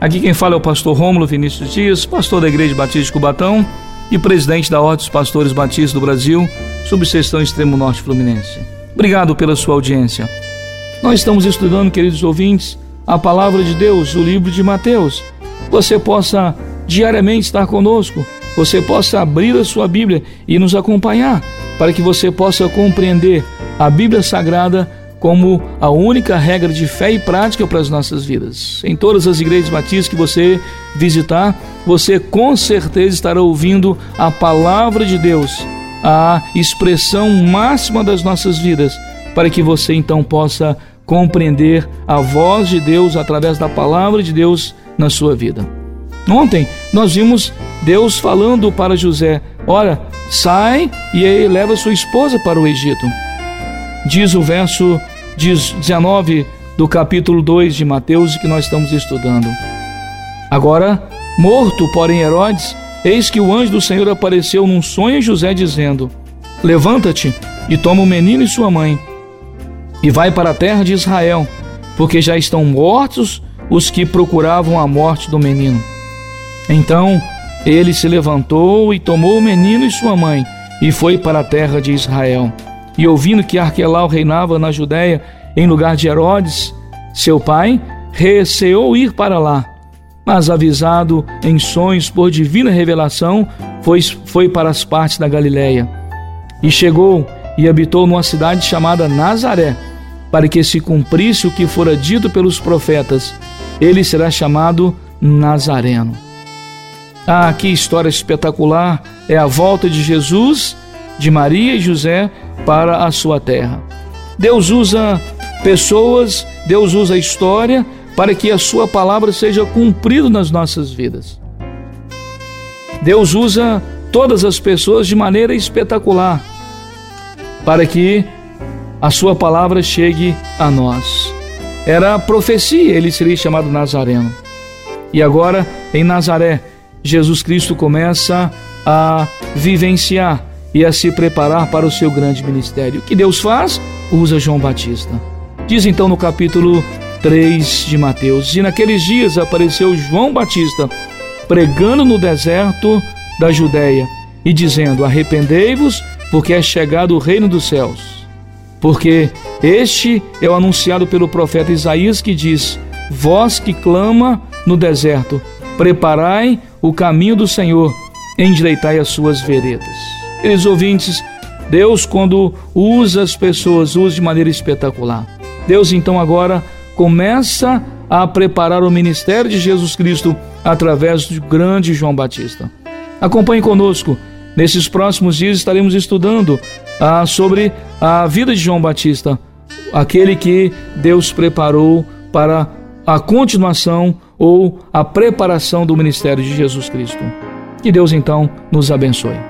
Aqui quem fala é o pastor Rômulo Vinícius Dias, pastor da Igreja Batista de Cubatão e presidente da Ordem dos Pastores Batistas do Brasil, subseção Extremo Norte Fluminense. Obrigado pela sua audiência. Nós estamos estudando, queridos ouvintes, a palavra de Deus, o livro de Mateus. Você possa diariamente estar conosco, você possa abrir a sua Bíblia e nos acompanhar, para que você possa compreender a Bíblia Sagrada como a única regra de fé e prática para as nossas vidas. Em todas as igrejas batistas que você visitar, você com certeza estará ouvindo a palavra de Deus, a expressão máxima das nossas vidas, para que você então possa compreender a voz de Deus através da palavra de Deus na sua vida. Ontem nós vimos Deus falando para José: Olha, sai e leva sua esposa para o Egito. Diz o verso 19 do capítulo 2 de Mateus que nós estamos estudando. Agora, morto, porém, Herodes, eis que o anjo do Senhor apareceu num sonho a José, dizendo: Levanta-te e toma o menino e sua mãe, e vai para a terra de Israel, porque já estão mortos os que procuravam a morte do menino. Então ele se levantou e tomou o menino e sua mãe, e foi para a terra de Israel. E ouvindo que Arquelau reinava na Judéia em lugar de Herodes, seu pai, receou ir para lá. Mas avisado em sonhos por divina revelação, foi, foi para as partes da Galiléia. E chegou e habitou numa cidade chamada Nazaré, para que se cumprisse o que fora dito pelos profetas. Ele será chamado Nazareno. Ah, que história espetacular! É a volta de Jesus, de Maria e José para a sua terra. Deus usa pessoas, Deus usa a história para que a sua palavra seja cumprida nas nossas vidas. Deus usa todas as pessoas de maneira espetacular para que a sua palavra chegue a nós. Era a profecia, ele seria chamado Nazareno. E agora, em Nazaré, Jesus Cristo começa a vivenciar e a se preparar para o seu grande ministério. O que Deus faz? Usa João Batista. Diz então no capítulo 3 de Mateus: E naqueles dias apareceu João Batista pregando no deserto da Judéia e dizendo: Arrependei-vos, porque é chegado o reino dos céus. Porque este é o anunciado pelo profeta Isaías que diz: Vós que clama no deserto, preparai o caminho do Senhor, endireitai as suas veredas. Queridos ouvintes, Deus, quando usa as pessoas, usa de maneira espetacular. Deus, então, agora começa a preparar o ministério de Jesus Cristo através do grande João Batista. Acompanhe conosco. Nesses próximos dias estaremos estudando ah, sobre a vida de João Batista, aquele que Deus preparou para a continuação ou a preparação do ministério de Jesus Cristo. Que Deus então nos abençoe.